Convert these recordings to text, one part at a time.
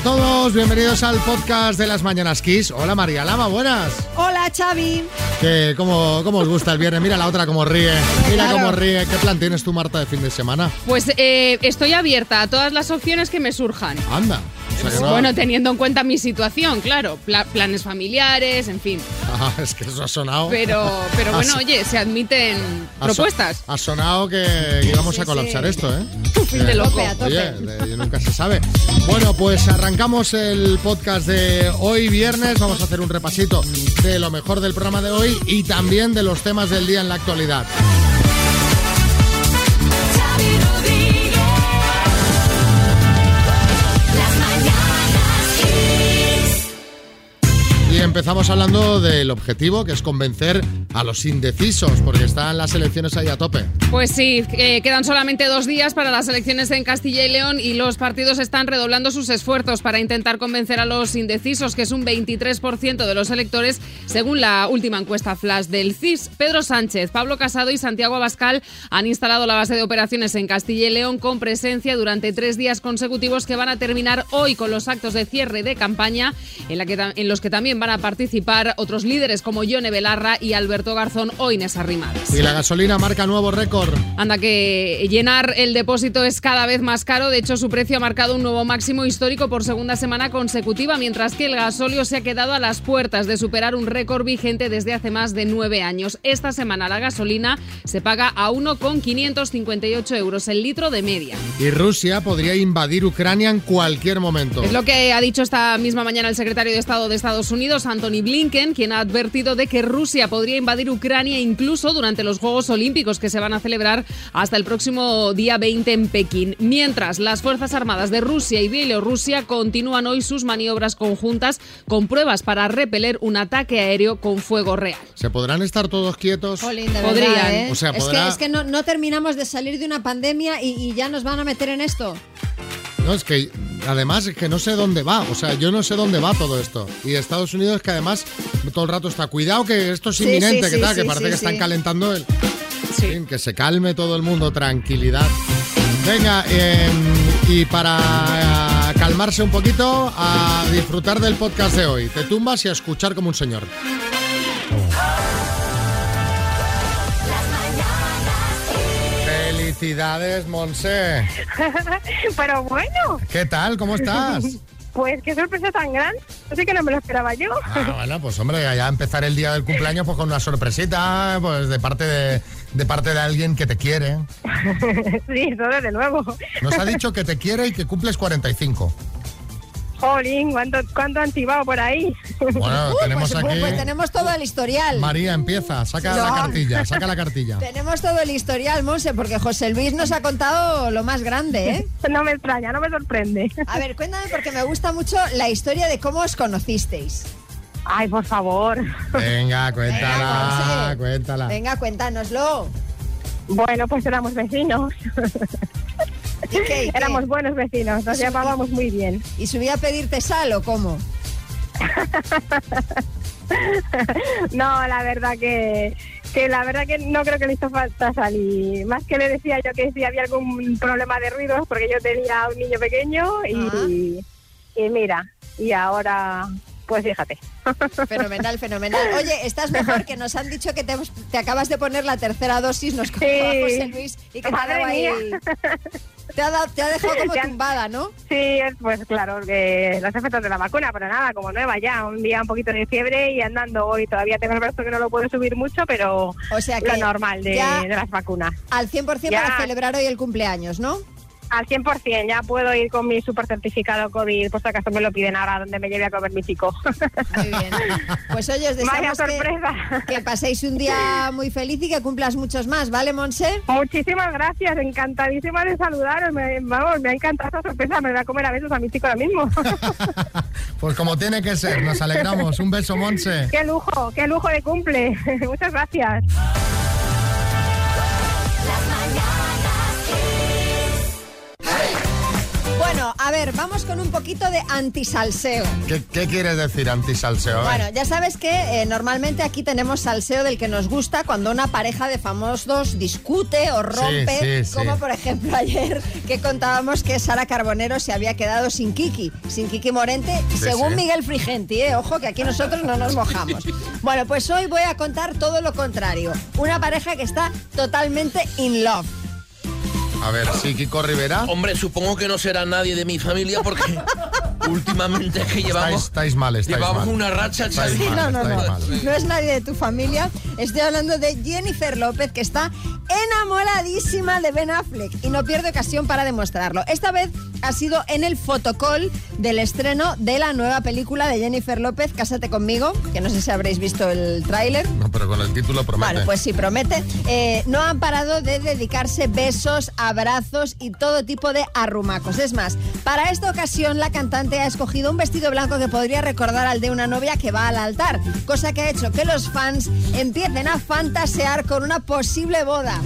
a todos, bienvenidos al podcast de las Mañanas Kiss. Hola María Lama, buenas. Hola Xavi. ¿Qué, cómo, ¿Cómo os gusta el viernes? Mira la otra cómo ríe. Mira Claro. cómo ríe. ¿Qué plan tienes tú, Marta, de fin de semana? Pues eh, estoy abierta a todas las opciones que me surjan. Anda. Sea no- Bueno, teniendo en cuenta mi situación, claro, pla- planes familiares, en fin. Ah, es que eso ha sonado. Pero, pero bueno, oye, se admiten ha propuestas. Ha sonado que que íbamos Sí, a colapsar sí. esto, ¿eh? fin de loco. tope, a tope. Oye, de- nunca se sabe. Bueno, pues arrancamos el podcast de hoy viernes. Vamos a hacer un repasito de lo mejor del programa de hoy y también de los temas del día en la actualidad. Empezamos hablando del objetivo, que es convencer a los indecisos, porque están las elecciones ahí a tope. Pues sí, eh, quedan solamente dos días para las elecciones en Castilla y León y los partidos están redoblando sus esfuerzos para intentar convencer a los indecisos, que es un 23% de los electores, según la última encuesta flash del CIS. Pedro Sánchez, Pablo Casado y Santiago Abascal han instalado la base de operaciones en Castilla y León con presencia durante tres días consecutivos que van a terminar hoy con los actos de cierre de campaña, en, la que, en los que también van a participar otros líderes como Yone Belarra y Alberto Garzón o Inés Arrimadas. Y la gasolina marca nuevo récord. Anda que llenar el depósito es cada vez más caro, de hecho su precio ha marcado un nuevo máximo histórico por segunda semana consecutiva, mientras que el gasóleo se ha quedado a las puertas de superar un récord vigente desde hace más de nueve años. Esta semana la gasolina se paga a 1,558 euros el litro de media. Y Rusia podría invadir Ucrania en cualquier momento. Es lo que ha dicho esta misma mañana el secretario de Estado de Estados Unidos, Anthony Blinken, quien ha advertido de que Rusia podría invadir Ucrania incluso durante los Juegos Olímpicos que se van a celebrar hasta el próximo día 20 en Pekín. Mientras las Fuerzas Armadas de Rusia y Bielorrusia continúan hoy sus maniobras conjuntas con pruebas para repeler un ataque aéreo con fuego real. ¿Se podrán estar todos quietos? Jolín, de Podrían. verdad, ¿eh? O sea, es que, es que no, no terminamos de salir de una pandemia y, y ya nos van a meter en esto. No, es que además es que no sé dónde va. O sea, yo no sé dónde va todo esto. Y Estados Unidos que además todo el rato está, cuidado que esto es inminente, sí, que sí, tal, que parece que están calentando el... En fin, que se calme todo el mundo, tranquilidad. Venga, eh, y para eh, calmarse un poquito, a disfrutar del podcast de hoy. Te tumbas y a escuchar como un señor. Felicidades, Monse. Pero bueno, ¿Qué tal? ¿Cómo estás? pues qué sorpresa tan grande. Así que no me lo esperaba yo. Ah, bueno, pues hombre, ya empezar el día del cumpleaños pues con una sorpresita, pues de parte de, de parte de alguien que te quiere. sí, eso desde luego. Nos ha dicho que te quiere y que cumples 45. Jolín, ¿cuánto, cuánto han tibado por ahí? Bueno, tenemos pues, aquí. pues tenemos todo el historial. María, empieza, saca la cartilla, saca la cartilla. Tenemos todo el historial, Monse, porque José Luis nos ha contado lo más grande, ¿eh? No me extraña, no me sorprende. A ver, cuéntame porque me gusta mucho la historia de cómo os conocisteis. Ay, por favor. Venga, cuéntala, Venga, cuéntala. Venga, cuéntanoslo. Bueno, pues éramos vecinos. ¿Y qué, y qué? Éramos buenos vecinos, nos Sí. llevábamos muy bien. ¿Y subí a pedirte sal o cómo? No, la verdad que, que la verdad que no creo que le hizo falta salir. Más que le decía yo que si había algún problema de ruidos, porque yo tenía un niño pequeño y, y mira, y ahora, pues fíjate. Fenomenal, fenomenal. Oye, estás mejor, que nos han dicho que te, te acabas de poner la tercera dosis, nos Sí. José Luis, y que te ha dado ahí... Te ha, dado- te ha dejado como Ya- tumbada, ¿no? Sí, es, pues claro, que los efectos de la vacuna, pero nada, como nueva ya, un día un poquito de fiebre y andando hoy. Todavía tengo el brazo que no lo puedo subir mucho, pero O sea lo normal de las vacunas. Al 100% Ya. para celebrar hoy el cumpleaños, ¿no? Al 100%, ya puedo ir con mi super certificado COVID, por si acaso me lo piden ahora donde me lleve a comer mi chico. Muy bien. Pues oye, os deseamos que paséis un día muy feliz y que cumplas muchos más, ¿vale, Monse? Muchísimas gracias, encantadísima de saludaros. Me, vamos, me ha encantado esta sorpresa, me voy a comer a besos a mi chico ahora mismo. Pues como tiene que ser, nos alegramos. Un beso, Monse. qué lujo, qué lujo de cumple. Muchas gracias. Bueno, a ver, vamos con un poquito de antisalseo. ¿Qué, qué quieres decir antisalseo? Bueno, ya sabes que eh, normalmente aquí tenemos salseo del que nos gusta cuando una pareja de famosos discute o rompe, sí, sí. como por ejemplo ayer que contábamos que Sara Carbonero se había quedado sin Kiki, sin Kiki Morente, según. Miguel Frigenti, ¿eh? ojo que aquí nosotros no nos mojamos. Bueno, pues hoy voy a contar todo lo contrario, una pareja que está totalmente in love. A ver, sí, Kiko Rivera. Hombre, supongo que no será nadie de mi familia porque últimamente que llevamos, estáis mal, estáis llevamos mal. una racha, Estáis mal, no, no, no. mal. No es nadie de tu familia. Estoy hablando de Jennifer López, que está enamoradísima de Ben Affleck y no pierde ocasión para demostrarlo. Esta vez ha sido en el fotocall del estreno de la nueva película de Jennifer López, Cásate conmigo, que no sé si habréis visto el tráiler. No, pero con el título promete. Bueno, pues sí, promete. Eh, no han parado de dedicarse besos, abrazos y todo tipo de arrumacos. Es más, para esta ocasión la cantante ha escogido un vestido blanco que podría recordar al de una novia que va al altar, cosa que ha hecho que los fans empiecen a fantasear con una posible boda.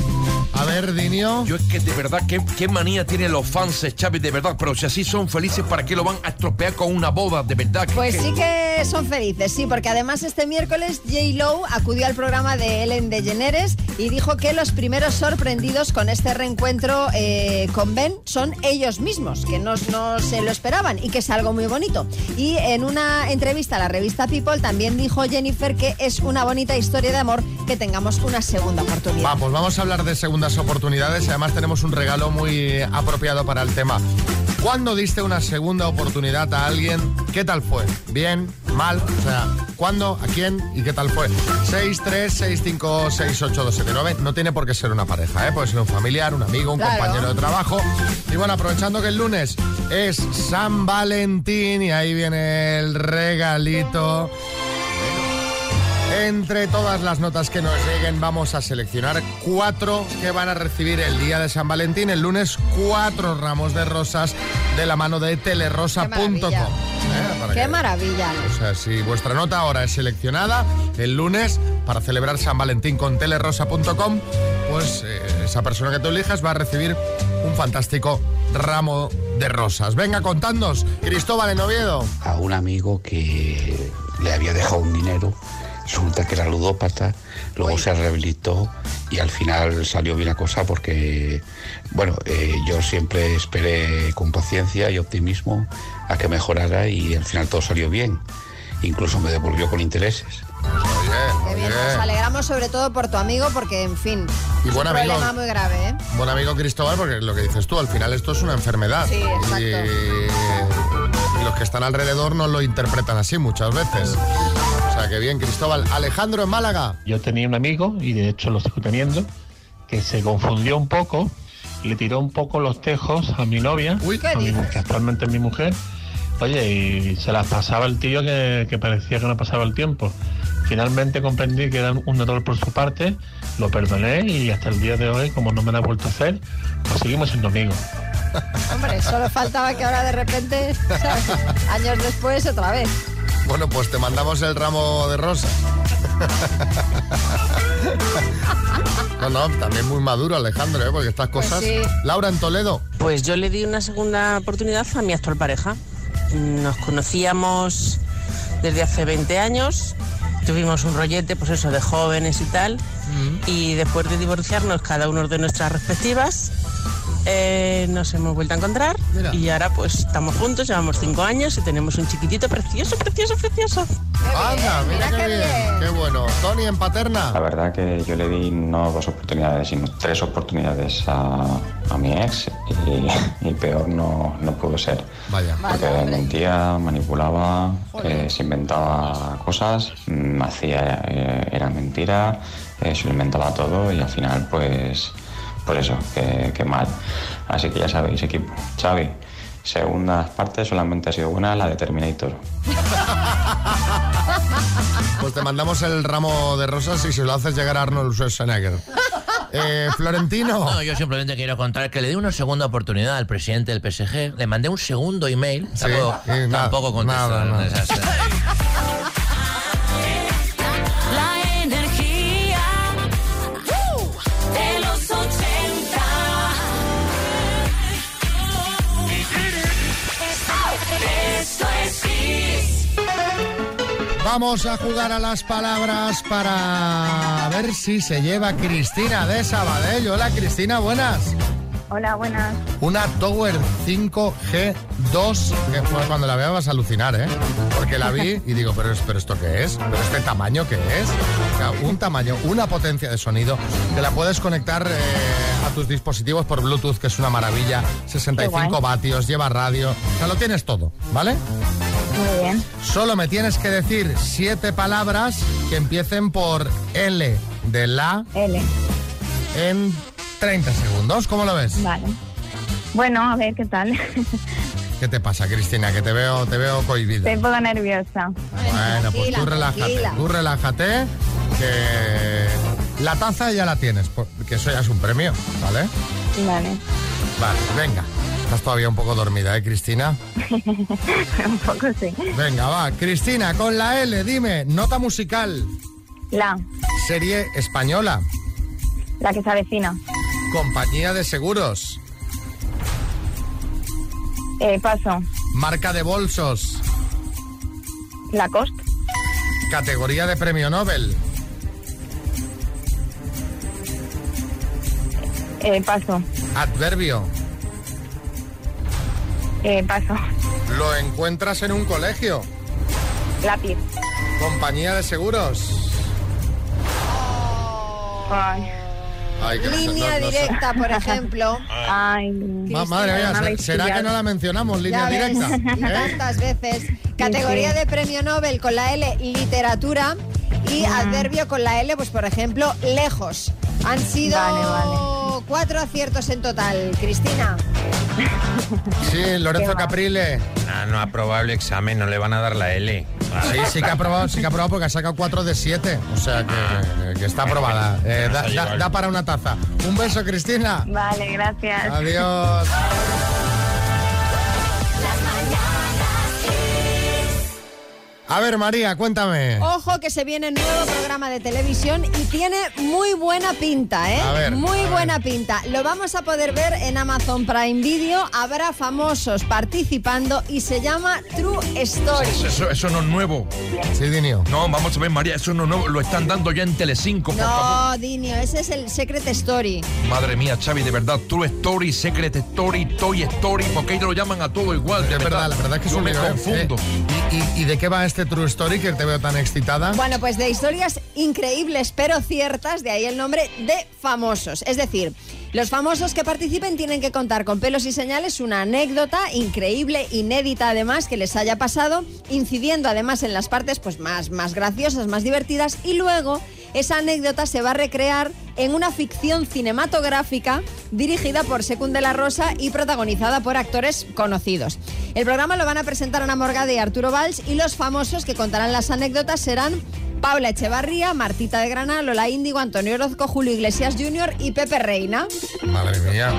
A ver, Dinio. Yo es que de verdad, ¿qué, qué manía tienen los fans, Xavi, de verdad. Pero si así son felices, ¿para qué lo van a estropear con una boda? De verdad. Pues que- sí que son felices, sí, porque además este miércoles J. Lo acudió al programa de Ellen DeGeneres y dijo que los primeros sorprendidos con este reencuentro eh, con Ben son ellos mismos, que no, no se lo esperaban y que es algo muy bonito. Y en una entrevista a la revista People también dijo Jennifer que es una bonita historia de amor que tengamos una segunda oportunidad. Va, pues vamos a hablar de segundas oportunidades y además tenemos un regalo muy apropiado para el tema. ¿Cuándo diste una segunda oportunidad a alguien? ¿Qué tal fue? ¿Bien? ¿Mal? O sea, ¿cuándo? ¿A quién? ¿Y qué tal fue? 6, 3, 6, 5, 6, 8, 2, 7, 9. No tiene por qué ser una pareja, ¿eh? Puede ser un familiar, un amigo, un Claro. compañero de trabajo. Y bueno, aprovechando que el lunes es San Valentín y ahí viene el regalito. Entre todas las notas que nos lleguen vamos a seleccionar cuatro que van a recibir el día de San Valentín, el lunes cuatro ramos de rosas de la mano de telerosa.com. Qué maravilla. Eh, para Qué que- maravilla. O sea, si vuestra nota ahora es seleccionada el lunes para celebrar San Valentín con telerosa.com, pues eh, esa persona que tú elijas va a recibir un fantástico ramo de rosas. Venga, contadnos, Cristóbal en Oviedo. a un amigo que le había dejado un dinero. Resulta que era ludópata, luego se rehabilitó y al final salió bien la cosa porque, bueno, eh, yo siempre esperé con paciencia y optimismo a que mejorara y al final todo salió bien. Incluso me devolvió con intereses. Oye, bien, nos alegramos sobre todo por tu amigo porque, en fin, Y es buen un amigo. problema muy grave, ¿eh? Buen amigo Cristóbal, porque lo que dices tú, al final esto es una enfermedad. Sí, exacto. Y, y los que están alrededor no lo interpretan así muchas veces. Que bien, Cristóbal. Alejandro en Málaga. Yo tenía un amigo, y de hecho lo sigo teniendo, que se confundió un poco, le tiró un poco los tejos a mi novia, Uy. ¿Qué a mi- que actualmente es mi mujer. Oye, y se las pasaba el tío que, que parecía que no pasaba el tiempo. Finalmente comprendí que era un error por su parte, lo perdoné y hasta el día de hoy, como no me lo ha vuelto a hacer, pues seguimos siendo amigos. Hombre, solo faltaba que ahora de repente, ¿sabes? años después, otra vez. Bueno, pues te mandamos el ramo de rosas. No, no, también muy maduro Alejandro, ¿eh? porque estas Pues cosas... sí. Laura en Toledo. Pues yo le di una segunda oportunidad a mi actual pareja. Nos conocíamos desde hace 20 años, tuvimos un rollete, pues eso, de jóvenes y tal, y después de divorciarnos cada uno de nuestras respectivas, eh, nos hemos vuelto a encontrar Mira. y ahora pues estamos juntos, llevamos 5 años y tenemos un chiquitito precioso, precioso, precioso. Anda, mira, qué, qué bien. bien. Qué bueno. Tony en La Paterna. verdad que yo le di no dos oportunidades, sino tres oportunidades a, a mi ex y, y peor no, no pudo ser. Vaya. Porque mentía, manipulaba, eh, se inventaba cosas, mm, hacía, eh, era mentira, eh, se lo inventaba todo y al final pues, pues eso, que, que mal. Así que ya sabéis equipo, Xavi, segundas partes solamente ha sido una, la de Terminator. Pues te mandamos el ramo de rosas y se lo haces llegar a Arnold Schwarzenegger. Eh, Florentino. No, yo simplemente quiero contar que le di una segunda oportunidad al presidente del PSG. Le mandé un segundo email. Sí, tampoco, y nada, tampoco contestó. nada, nada. Vamos a jugar a las palabras para ver si se lleva Cristina de Sabadell. Hola Cristina, buenas. Hola, buenas. Una Tower 5G2, que fue cuando la veo vas a alucinar, ¿eh? Porque la vi y digo, pero, pero ¿esto qué es? ¿Pero este tamaño qué es? O sea, un tamaño, una potencia de sonido que la puedes conectar eh, a tus dispositivos por Bluetooth, que es una maravilla. 65 guay. vatios, lleva radio, o sea, lo tienes todo, ¿vale? Muy bien. Solo me tienes que decir siete palabras que empiecen por L de la L. en 30 segundos. ¿Cómo lo ves? Vale. Bueno, a ver qué tal. ¿Qué te pasa, Cristina? Que te veo, te veo cohibida. Estoy un poco nerviosa. Bueno, pues tú relájate, tú relájate, que la taza ya la tienes, porque eso ya es un premio, ¿vale? Vale. Vale, venga. Estás todavía un poco dormida, ¿eh, Cristina? un poco sí. Venga, va. Cristina, con la L, dime, nota musical. La. Serie española. La que se avecina. Compañía de seguros. Eh, paso. Marca de bolsos. Lacoste. Categoría de premio Nobel. Eh, paso. Adverbio. Eh, paso. Lo encuentras en un colegio. Lápiz. Compañía de seguros. Ay. No Línea no- no sé. directa, por ejemplo. Ay. Ma- madre mía, me ¿se- habéis ¿será que no la mencionamos? Línea Ya directa. ¿eh? tantas veces. Categoría sí. de premio Nobel con la L, literatura. Y adverbio con la L, pues por ejemplo, lejos. Han sido Vale, vale. Cuatro aciertos en total. Cristina. Sí, Lorenzo. Caprile. Ah, no ha aprobado el examen, no le van a dar la L. Sí, sí que ha aprobado, sí que ha aprobado porque ha sacado 4 de 7. O sea que, que está aprobada. Eh, da, da- da para una taza. Un beso, Cristina. Vale, gracias. Adiós. A ver, María, cuéntame. Ojo que se viene nuevo programa de televisión y tiene muy buena pinta, ¿eh? A ver, muy a buena pinta. Lo vamos a poder ver en Amazon Prime Video. Habrá famosos participando y se llama True Story. Eso, eso no es nuevo. Sí, Dinio. No, vamos a ver, María, eso no es nuevo. Lo están dando ya en Telecinco, por favor. No, Dinio, ese es el Secret Story. Madre mía, Xavi, de verdad, True Story, Secret Story, Toy Story, porque ellos lo llaman a todo igual. de Es verdad, la verdad es que es Yo un me lío, ¿eh? confundo. ¿Y, y, y de qué va este True Story que te veo tan excitada? Bueno, pues de historias increíbles pero ciertas, de ahí el nombre de famosos. Es decir, los famosos que participen tienen que contar con pelos y señales una anécdota increíble, inédita además, que les haya pasado, incidiendo además en las partes pues, más, más graciosas, más divertidas, y luego esa anécdota se va a recrear en una ficción cinematográfica dirigida por Secund de la Rosa y protagonizada por actores conocidos. El programa lo van a presentar Ana Morgade y Arturo Valls y los famosos que contarán las anécdotas serán Paula Echevarría, Martita de Grana, Lola Índigo, Antonio Orozco, Julio Iglesias Jr. y Pepe Reina. Madre mía,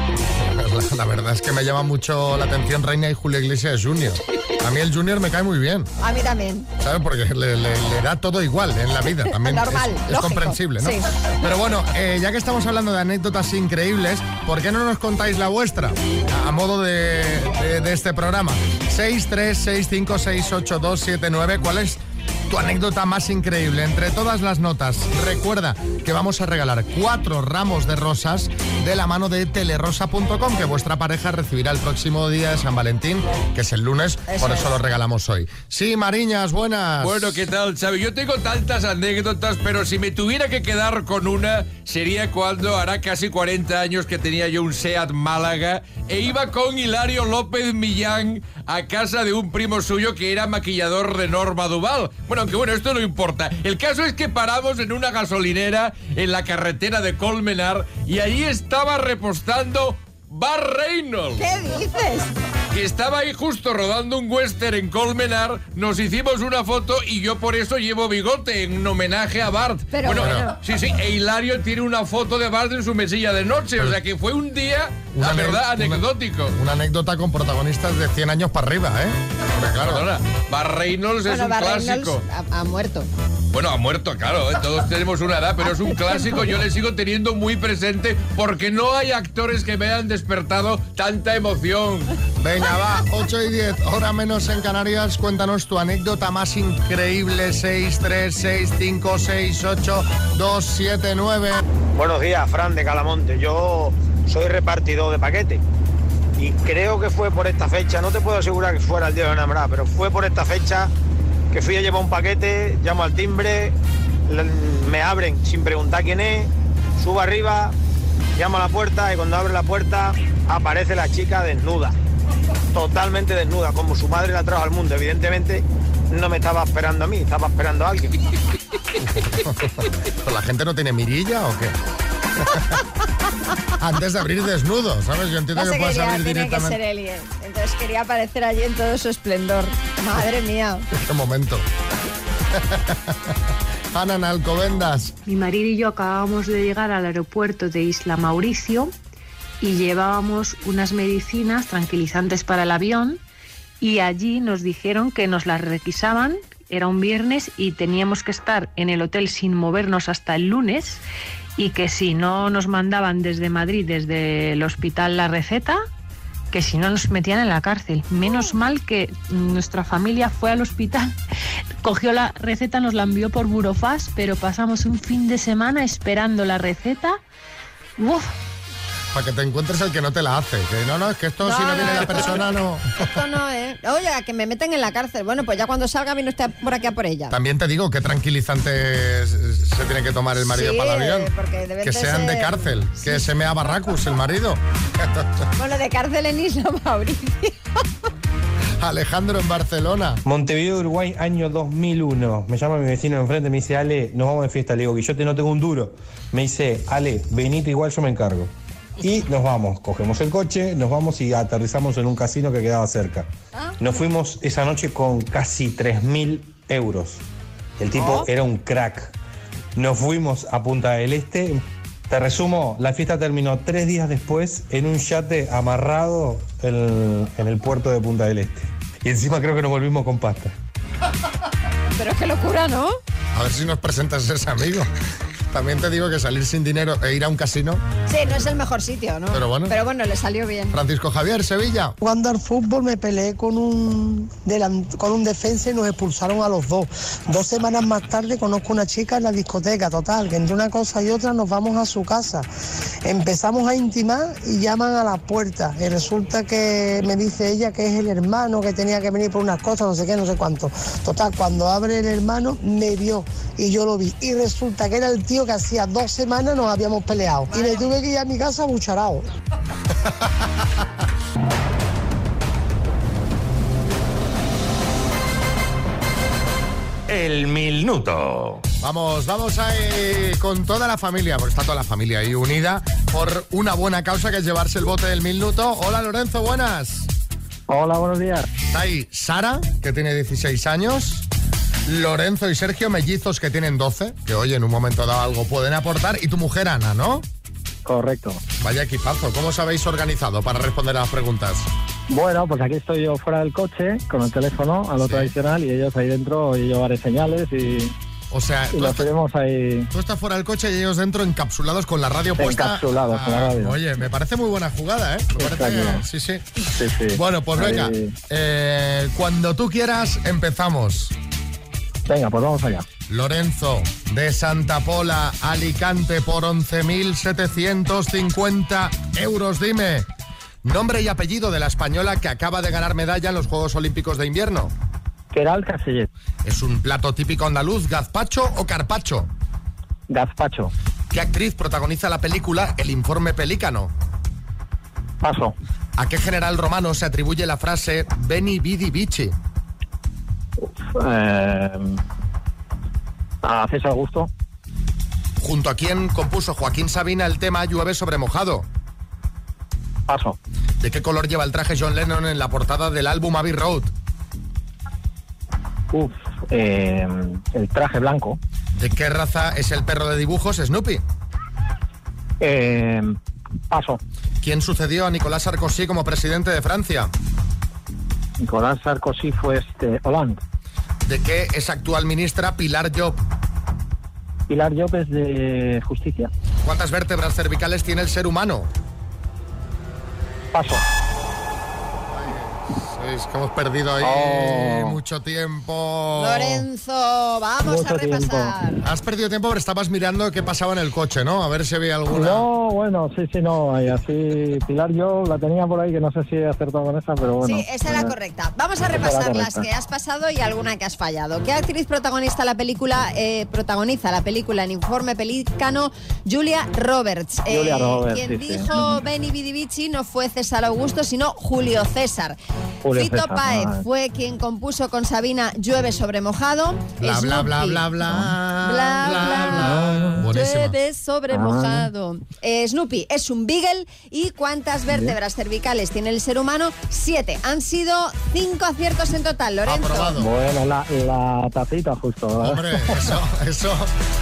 la, la verdad es que me llama mucho la atención Reina y Julio Iglesias Junior. A mí el Junior me cae muy bien, A mí también. ¿sabes? Porque le, le- le da todo igual en la vida. También Normal, es, es lógico, comprensible, ¿no? sí. Pero bueno, eh, ya que estamos hablando de anécdotas increíbles, ¿por qué no nos contáis la vuestra? A, a modo de, de- de este programa. 636568279. ¿Cuál es tu anécdota más increíble? Entre todas las notas, recuerda que vamos a regalar cuatro ramos de rosas de la mano de telerosa.com que vuestra pareja recibirá el próximo día de San Valentín, que es el lunes, Eso por eso es. lo regalamos hoy. Sí, Mariñas, buenas. Bueno, ¿qué tal, Xavi? Yo tengo tantas anécdotas, pero si me tuviera que quedar con una, sería cuando hará casi 40 años que tenía yo un SEAT Málaga e iba con Hilario López Millán a casa de un primo suyo que era maquillador de Norma Duval. Bueno, aunque bueno, esto no importa. El caso es que paramos en una gasolinera en la carretera de Colmenar y allí estaba repostando Bar Reynolds ¿Qué dices? que estaba ahí justo rodando un western en Colmenar, nos hicimos una foto y yo por eso llevo bigote en homenaje a Bart. Pero bueno, bueno. sí, sí, e Hilario tiene una foto de Bart en su mesilla de noche, o sea que fue un día, la verdad, anecdótico. Una anécdota con protagonistas de 100 años para arriba, ¿eh? Porque claro. Perdona, Bart Reynolds es un Bar clásico. Reynolds ha, ha muerto. Bueno, ha muerto, claro, ¿eh? todos tenemos una edad, pero es un clásico, yo le sigo teniendo muy presente porque no hay actores que me hayan despertado tanta emoción. Venga, va, 8 y 10, hora menos en Canarias. Cuéntanos tu anécdota más increíble. 6, 3, 6, 5, 6, 8, 2, 7, 9. Buenos días, Fran de Calamonte. Yo soy repartidor de paquetes. Y creo que fue por esta fecha, no te puedo asegurar que fuera el día de la enamorada, pero fue por esta fecha que fui a llevar un paquete, llamo al timbre, me abren sin preguntar quién es, subo arriba, llamo a la puerta y cuando abre la puerta aparece la chica desnuda, totalmente desnuda, como su madre la trajo al mundo. Evidentemente no me estaba esperando a mí, estaba esperando a alguien. ¿Pero la gente no tiene mirilla o qué? Antes de abrir desnudo, ¿sabes? Yo entiendo No que puedes quería, abrir tenía que ser directamente. Entonces quería aparecer allí en todo su esplendor. Madre mía. Qué momento. Ana en Alcobendas. Mi marido y yo acabábamos de llegar al aeropuerto de Isla Mauricio y llevábamos unas medicinas tranquilizantes para el avión y allí nos dijeron que nos las requisaban, era un viernes y teníamos que estar en el hotel sin movernos hasta el lunes y que si no nos mandaban desde Madrid, desde el hospital la receta, que si no nos metían en la cárcel. Menos mal que nuestra familia fue al hospital, cogió la receta, nos la envió por Burofax, pero pasamos un fin de semana esperando la receta. Uf, Para que te encuentres el que no te la hace. Que no, no, es que esto si no No, viene no, la persona no. Esto no, ¿eh? Oye, que me meten en la cárcel. Bueno, pues ya cuando salga vino usted por aquí a por ella. También te digo que tranquilizantes se tiene que tomar el marido Sí, para el avión. eh, porque Que sean de cárcel, que se mea Barracus, el marido. Bueno, de cárcel en Isla Mauricio. Alejandro en Barcelona. Montevideo, Uruguay, año 2001. Me llama mi vecino de enfrente, me dice, Ale, nos vamos de fiesta. Le digo, Guillote, no tengo un duro. Me dice, Ale, venite igual, yo me encargo. Y nos vamos, cogemos el coche, nos vamos y aterrizamos en un casino que quedaba cerca. Nos fuimos esa noche con casi 3.000 euros. El tipo era un crack. Nos fuimos a Punta del Este. Te resumo, la fiesta terminó tres días después en un yate amarrado en, en el puerto de Punta del Este. Y encima creo que nos volvimos con pasta. Pero qué locura, ¿no? A ver si nos presentas ese amigo. También te digo que salir sin dinero e ir a un casino. Sí, no es el mejor sitio, ¿no? Pero bueno. Pero bueno, le salió bien. Francisco Javier, Sevilla. Jugando al fútbol me peleé con un, delan- con un defensa y nos expulsaron a los dos. Dos semanas más tarde conozco una chica en la discoteca, total, que entre una cosa y otra nos vamos a su casa. Empezamos a intimar y llaman a la puerta. Y resulta que me dice ella que es el hermano que tenía que venir por unas cosas, no sé qué, no sé cuánto. Total, cuando abre el hermano me vio y yo lo vi. Y resulta que era el tío que hacía dos semanas nos habíamos peleado. Y me tuve que ir a mi casa bucharao. El minuto. Vamos, vamos ahí con toda la familia, porque está toda la familia ahí unida por una buena causa que es llevarse el bote del minuto. Hola Lorenzo, buenas. Hola, buenos días. Está ahí Sara, que tiene 16 años. Lorenzo y Sergio, mellizos que tienen 12, que hoy en un momento dado algo pueden aportar. Y tu mujer Ana, ¿no? Correcto. Vaya equipazo. ¿Cómo os habéis organizado para responder a las preguntas? Bueno, pues aquí estoy yo fuera del coche con el teléfono a lo tradicional y ellos ahí dentro y yo haré señales y, O sea, y tú lo estás- tenemos ahí Tú estás fuera del coche y ellos dentro encapsulados con la radio puesta. encapsulados con la Ah, radio. Oye, me parece muy buena jugada, ¿eh? Me parece- sí, sí. Sí, sí. Bueno, pues Ahí- venga. eh, cuando tú quieras, empezamos. Venga, pues vamos allá. Lorenzo, de Santa Pola, Alicante, por 11.750 euros. Dime, nombre y apellido de la española que acaba de ganar medalla en los Juegos Olímpicos de Invierno. Keral Casellet. ¿Es un plato típico andaluz, gazpacho o carpacho? Gazpacho. ¿Qué actriz protagoniza la película El informe pelícano? Paso. ¿A qué general romano se atribuye la frase Beni vidi vici? Eh, a César Augusto. ¿Junto a quién compuso Joaquín Sabina el tema Llueve sobre mojado? Paso. ¿De qué color lleva el traje John Lennon en la portada del álbum Abbey Road? Uf, eh, el traje blanco. ¿De qué raza es el perro de dibujos Snoopy? Eh, paso. ¿Quién sucedió a Nicolás Sarkozy como presidente de Francia? Nicolás Sarkozy fue este Hollande. ¿De qué es actual ministra Pilar Job? Pilar Llopes de Justicia. ¿Cuántas vértebras cervicales tiene el ser humano? Paso. Es que hemos perdido ahí Oh. mucho tiempo. Lorenzo, vamos a repasar. Has perdido tiempo, pero estabas mirando qué pasaba en el coche, ¿no? A ver si había alguna. No, bueno, sí, sí, no. Y así, Pilar, yo la tenía por ahí que no sé si he acertado con esa, pero bueno. Sí, esa era eh, correcta. Vamos a repasar las que has pasado y alguna que has fallado. ¿Qué actriz protagonista la película eh, protagoniza la película en Informe Pelícano? Julia Roberts. Eh, Julia Roberts, Quien sí, sí. dijo Benny Bidi Bichi no fue César Augusto, sino Julio César. Julio Fito César, Páez ah. fue quien compuso con Sabina Llueve sobre mojado. Bla, bla, bla, bla, bla. Bla, bla, Buenísima. Llueve sobre Ah. mojado. Eh, Snoopy es un beagle. ¿Y cuántas vértebras cervicales tiene el ser humano? Siete. Han sido cinco aciertos en total, Lorenzo. Bueno, la, la tacita justo. ¿verdad? Hombre, eso, eso,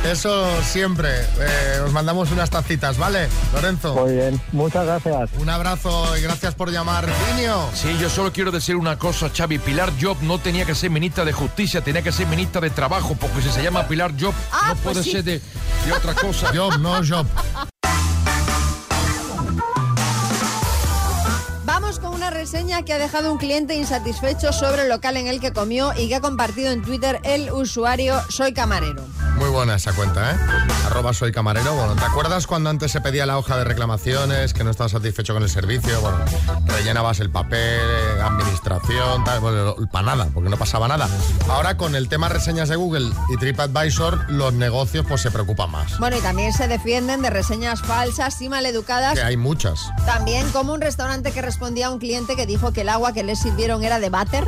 eso siempre. Eh, os mandamos unas tacitas, ¿vale, Lorenzo? Muy bien, muchas gracias. Un abrazo y gracias por llamar, Niño. Sí, yo solo quiero decir una cosa, Xavi. Pilar Job no tenía que ser ministra de Justicia, tenía que ser ministra de Trabajo, porque si se llama Pilar Job, Ah, no pues puede sí. ser de, de otra cosa. Job, no Job. Una reseña que ha dejado un cliente insatisfecho sobre el local en el que comió y que ha compartido en Twitter el usuario Soy Camarero. Muy buena esa cuenta, ¿eh? Arroba soy camarero. Bueno, ¿te acuerdas cuando antes se pedía la hoja de reclamaciones, que no estabas satisfecho con el servicio? Bueno, rellenabas el papel, eh, administración, tal, bueno, para nada, porque no pasaba nada. Ahora con el tema reseñas de Google y TripAdvisor, los negocios pues se preocupan más. Bueno, y también se defienden de reseñas falsas y maleducadas. Que hay muchas. También como un restaurante que respondía a un cliente que dijo que el agua que le sirvieron era de váter.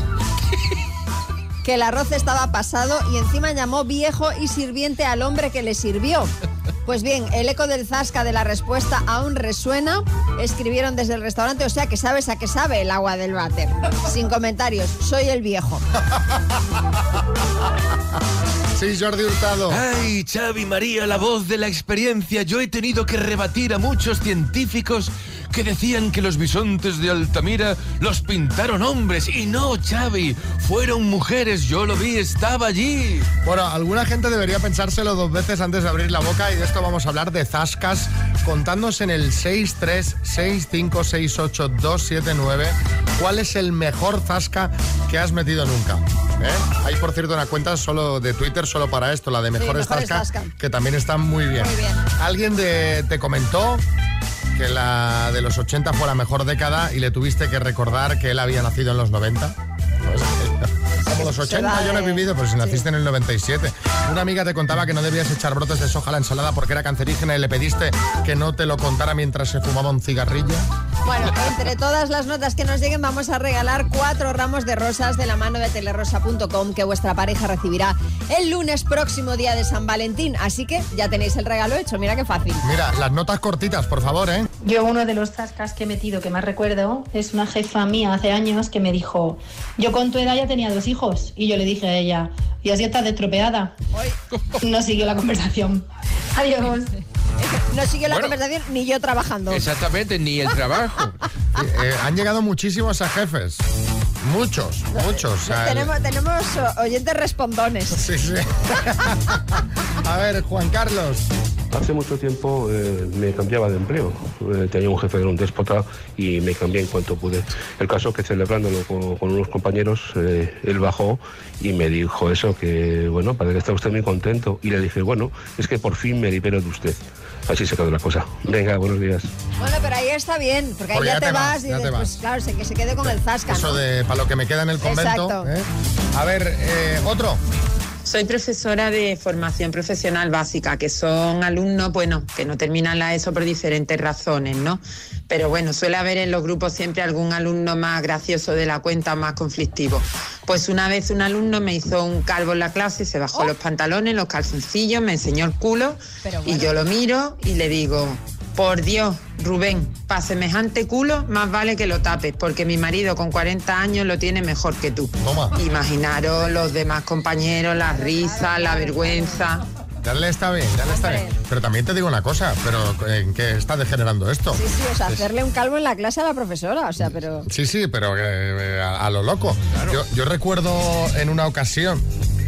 que el arroz estaba pasado y encima llamó viejo y sirviente al hombre que le sirvió. Pues bien, el eco del zasca de la respuesta aún resuena. Escribieron desde el restaurante, o sea que sabes a qué sabe el agua del váter. Sin comentarios, soy el viejo. Sí, Jordi Hurtado. Ay, Xavi María, la voz de la experiencia. Yo he tenido que rebatir a muchos científicos que decían que los bisontes de Altamira los pintaron hombres. Y no, Xavi, fueron mujeres. Yo lo vi, estaba allí. Bueno, alguna gente debería pensárselo dos veces antes de abrir la boca y de esto vamos a hablar de zascas, contándonos en el 636568279 cuál es el mejor zasca que has metido nunca. ¿eh? Hay, por cierto, una cuenta solo de Twitter solo para esto, la de mejores, Mejores zasca, Zasca. que también está muy bien. Muy bien. Alguien de- te comentó que la de los 80 fue la mejor década y le tuviste que recordar que él había nacido en los 90. Pues, como los 80 yo no he vivido, pero si naciste en el 97. Una amiga te contaba que no debías echar brotes de soja a la ensalada porque era cancerígena y le pediste que no te lo contara mientras se fumaba un cigarrillo. Bueno, entre todas las notas que nos lleguen vamos a regalar cuatro ramos de rosas de la mano de telerosa.com que vuestra pareja recibirá el lunes próximo día de San Valentín. Así que ya tenéis el regalo hecho, mira qué fácil. Mira, las notas cortitas, por favor, ¿eh? Yo uno de los tascas que he metido que más recuerdo es una jefa mía hace años que me dijo, yo con tu edad ya tenía dos hijos. Y yo le dije a ella, y así estás destropeada. No siguió la conversación. Adiós. No siguió la Bueno. conversación ni yo trabajando. Exactamente, ni el trabajo. Eh, han llegado muchísimos a jefes. Muchos, muchos. o sea, el- tenemos, tenemos oyentes respondones. Sí, sí. a ver, Juan Carlos. Hace mucho tiempo eh, me cambiaba de empleo. Eh, tenía un jefe que era un déspota y me cambié en cuanto pude. El caso que celebrándolo con, con unos compañeros, eh, él bajó y me dijo eso, que bueno, parece que está usted muy contento. Y le dije, bueno, es que por fin me libero de usted. Así se quedó la cosa. Venga, buenos días. Bueno, pero ahí está bien, porque ahí Porque ya, te vas, y ya te dices, vas. pues claro, se- que se quede con el zasca. Eso ¿no? de para lo que me queda en el convento. Exacto. ¿eh? A ver, eh, otro. Soy profesora de formación profesional básica, que son alumnos, bueno, que no terminan la ESO por diferentes razones, ¿no? Pero bueno, suele haber en los grupos siempre algún alumno más gracioso de la cuenta, más conflictivo. Pues una vez un alumno me hizo un calvo en la clase, se bajó los pantalones, los calzoncillos, me enseñó el culo y yo lo miro y le digo, por Dios, Rubén, para semejante culo más vale que lo tapes, porque mi marido con 40 años lo tiene mejor que tú. Imaginaros los demás compañeros, la risa, la vergüenza. Ya le está bien, ya le está bien. Pero también te digo una cosa, pero ¿en qué está degenerando esto? Sí, sí, o sea, hacerle un calvo en la clase a la profesora, o sea, pero... Sí, sí, pero eh, a, a lo loco. Yo, yo recuerdo en una ocasión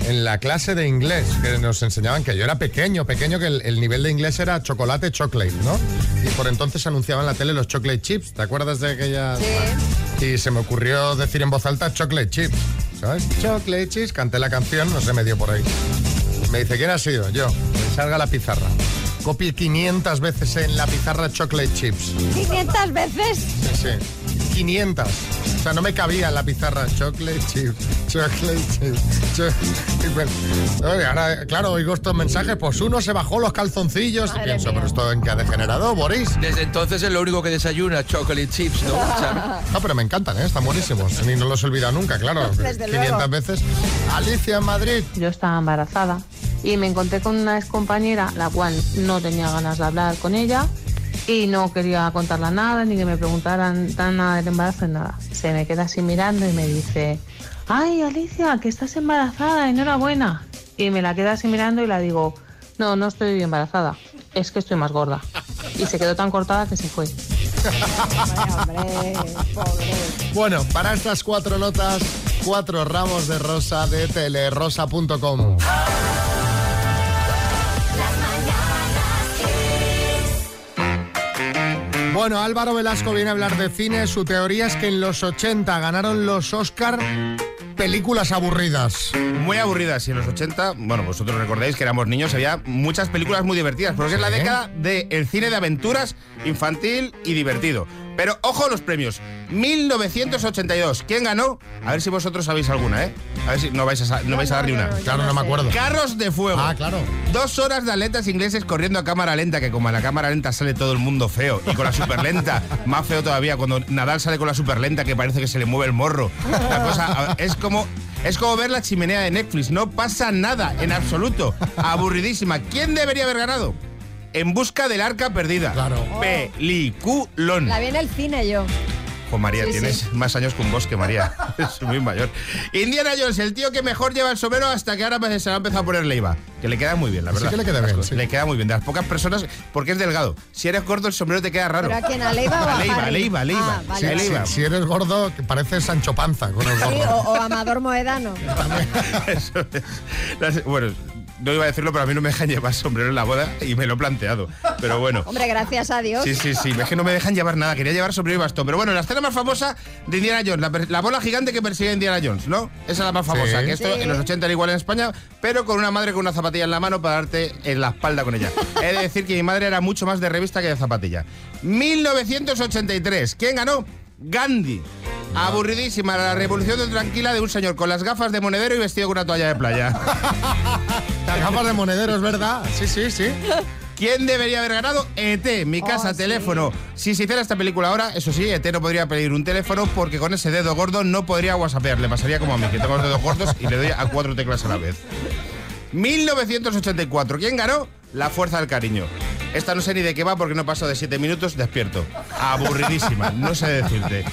en la clase de inglés, que nos enseñaban que yo era pequeño, pequeño, que el, el nivel de inglés era chocolate, chocolate, ¿no? Y por entonces anunciaban en la tele los chocolate chips, ¿te acuerdas de aquella? Sí. Y se me ocurrió decir en voz alta chocolate chips, ¿sabes? Chocolate chips, canté la canción, no sé, me dio por ahí. Me dice, ¿quién ha sido? Yo. Salga la pizarra. Copie 500 veces en la pizarra chocolate chips. 500 veces. Sí, sí. 500. O sea, no me cabía en la pizarra chocolate chips, chocolate chips. cho- Y pues, oye, ahora, claro, oigo estos mensajes, pues uno se bajó los calzoncillos y pienso, pero esto en qué ha degenerado, Boris. Desde entonces es lo único que desayuna, chocolate chips, ¿no? No, pero me encantan, ¿eh? están buenísimos. Ni no los he olvidado nunca, claro. Desde 500 luego. veces. Alicia en Madrid. Yo estaba embarazada y me encontré con una excompañera, la cual no tenía ganas de hablar con ella y no quería contarla nada, ni que me preguntaran nada del embarazo, nada. Se me queda así mirando y me dice, ay Alicia, que estás embarazada, enhorabuena. Y me la queda así mirando y la digo, no, no estoy embarazada, es que estoy más gorda. Y se quedó tan cortada que se fue. Bueno, para estas cuatro notas, cuatro ramos de rosa de telerosa.com. Bueno, Álvaro Velasco viene a hablar de cine. Su teoría es que en los 80 ganaron los Oscar películas aburridas. Muy aburridas y en los 80, bueno, vosotros recordáis que éramos niños, había muchas películas muy divertidas, porque es la década del cine de aventuras infantil y divertido. Pero ojo a los premios. 1982. ¿Quién ganó? A ver si vosotros sabéis alguna, ¿eh? A ver si no vais a, no vais a dar ni una. Claro, no me acuerdo. Carros de fuego. Ah, claro. Dos horas de atletas ingleses corriendo a cámara lenta, que como a la cámara lenta sale todo el mundo feo. Y con la super lenta, más feo todavía, cuando Nadal sale con la super lenta, que parece que se le mueve el morro. La cosa es como. Es como ver la chimenea de Netflix. No pasa nada, en absoluto. Aburridísima. ¿Quién debería haber ganado? En busca del arca perdida. Claro. Peliculón. La vi en el cine yo. Jo, María, Sí, tienes sí. más años que un bosque, María. es muy mayor. Indiana Jones, el tío que mejor lleva el sombrero hasta que ahora se le ha empezado a poner leiva. Que le queda muy bien, la Sí verdad. que le queda bien, sí. Le queda muy bien. De las pocas personas, porque es delgado. Si eres gordo, el sombrero te queda raro. ¿Pero a quién, a Leiva o a A Leiva, Harry? a Leiva, Leiva. Ah, vale, Sí. Si eres gordo, que pareces Sancho Panza con el Sí, gorro. o, o Amador Moedano. Eso es. Bueno, no iba a decirlo, pero a mí no me dejan llevar sombrero en la boda y me lo he planteado. Pero bueno. Hombre, gracias a Dios. Sí, sí, sí, es que no me dejan llevar nada, quería llevar sombrero y bastón. Pero bueno, la escena más famosa de Indiana Jones, la, bola gigante que persigue Indiana Jones, ¿no? Esa es la más famosa, Sí. que esto Sí. en los 80 era igual en España, pero con una madre con una zapatilla en la mano para darte en la espalda con ella. He de decir que mi madre era mucho más de revista que de zapatilla. 1983, ¿quién ganó? Gandhi. Aburridísima, la revolución de tranquila de un señor con las gafas de monedero y vestido con una toalla de playa. Las gafas de monedero, es verdad. Sí, sí, sí. ¿Quién debería haber ganado? ET, mi casa, teléfono. Si se hiciera esta película ahora, eso sí, ET no podría pedir un teléfono porque con ese dedo gordo no podría whatsappear. Le pasaría como a mí, que tengo los dedos gordos y le doy a cuatro teclas a la vez. 1984. ¿Quién ganó? La Fuerza del Cariño. Esta no sé ni de qué va porque no paso de 7 minutos despierto. Aburridísima, no sé decirte.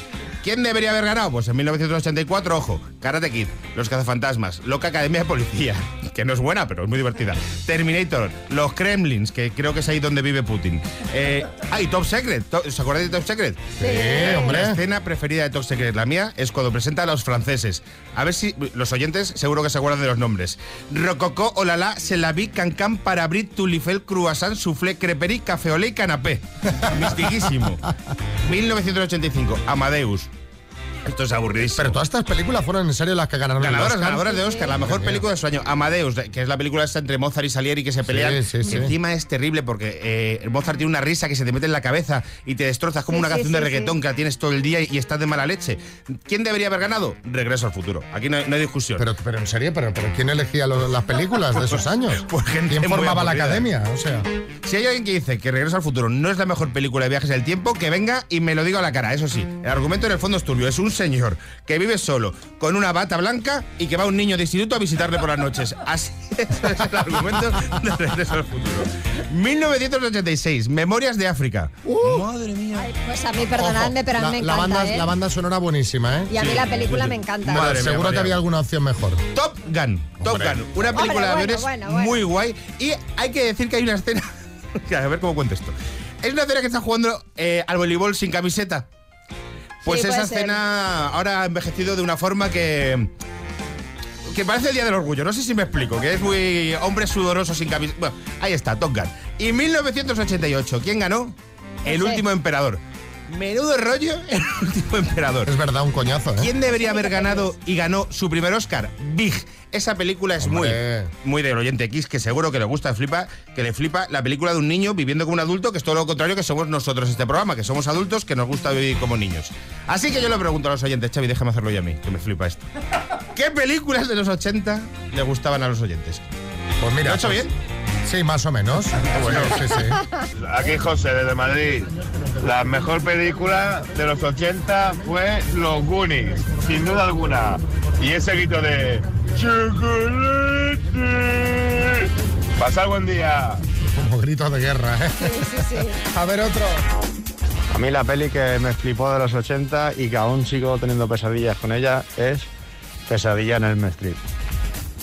¿Quién debería haber ganado? Pues en 1984, ojo, Karate Kid, Los Cazafantasmas, Loca Academia de Policía, que no es buena, pero es muy divertida. Terminator, Los Kremlins, que creo que es ahí donde vive Putin. Eh, ah, y Top Secret, To- ¿os acordáis de Top Secret? Sí, hombre. La escena preferida de Top Secret, la mía, es cuando presenta a los franceses. A ver si los oyentes seguro que se acuerdan de los nombres. Rococó, Olala, Selaví, Cancan, Parabrit, Tulifel, Croissant, Soufflé, Creperí, Café Olé y Canapé. Mistiquísimo. 1985, Amadeus. Esto es aburridísimo. Pero todas estas películas fueron en serio las que ganaron Ganadoras, Oscar. ganadoras de Oscar, la mejor película de su año. Amadeus, que es la película esta entre Mozart y Salieri que se pelean. sí, sí. Encima es terrible porque eh, Mozart tiene una risa que se te mete en la cabeza y te destroza. Es como Sí, una sí, canción de sí, reggaetón sí. que la tienes todo el día y, y estás de mala leche. ¿Quién debería haber ganado? Regreso al futuro. Aquí no hay, no hay discusión. Pero, pero en serio, pero, pero ¿quién elegía lo- las películas de esos años? Pues gente ¿Quién formaba la aburrida. academia? O sea, Si hay alguien que dice que Regreso al futuro no es la mejor película de viajes del tiempo, que venga y me lo diga a la cara. Eso sí, el argumento en el fondo es turbio. Es un señor que vive solo, con una bata blanca y que va un niño de instituto a visitarle por las noches. Así es el argumento de Regreso al futuro. 1986, Memorias de África. Madre mía. Pues a mí, perdonadme, pero a mí la, me la encanta, banda, ¿eh? la banda sonora buenísima, ¿eh? Y a mí la película me encanta. Bueno, Madre mía, seguro que había alguna opción mejor. Top Gun. Top Hombre. Gun. Una película Hombre, de bueno, aviones bueno, bueno. muy guay. Y hay que decir que hay una escena. a ver cómo cuento esto. Es una escena que está jugando eh, al voleibol sin camiseta. Pues Sí, esa ser. escena ahora ha envejecido de una forma que. que parece el Día del Orgullo, no sé si me explico, que es muy hombre sudoroso sin camisa. Bueno, ahí está, Top Gun. Y 1988, ¿quién ganó? El último emperador. Menudo rollo, el último emperador. Es verdad, un coñazo, ¿eh? ¿Quién debería haber ganado y ganó su primer Oscar? Big. Esa película es muy, muy del oyente X, que seguro que le gusta, flipa, que le flipa la película de un niño viviendo como un adulto, que es todo lo contrario que somos nosotros este programa, que somos adultos que nos gusta vivir como niños. Así que yo le pregunto a los oyentes, Xavi, déjame hacerlo yo a mí, que me flipa esto. ¿Qué películas de los 80 le gustaban a los oyentes? Pues mira. ¿Lo he hecho pues- bien? Sí, más o menos. Bueno, sí, sí. Aquí José, desde Madrid. La mejor película de los 80 fue Los Goonies, sin duda alguna. Y ese grito de ¡Chocolate! Pasad buen día. Como gritos de guerra, ¿eh? A ver, otro. A mí la peli que me flipó de los 80 y que aún sigo teniendo pesadillas con ella es Pesadilla en el Street.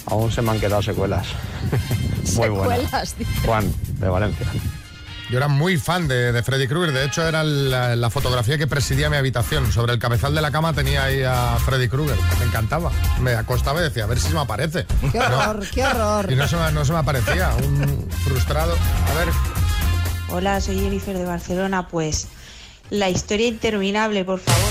Aún se me han quedado secuelas. Muy buena. Juan, de Valencia. Yo era muy fan de, de Freddy Krueger. De hecho, era la, la fotografía que presidía mi habitación. Sobre el cabezal de la cama tenía ahí a Freddy Krueger. Me encantaba. Me acostaba y decía, a ver si se me aparece. Qué horror, qué horror. Y no se, me, no se me aparecía. Un frustrado. A ver, Hola, soy Jennifer de Barcelona. Pues la historia interminable, por favor.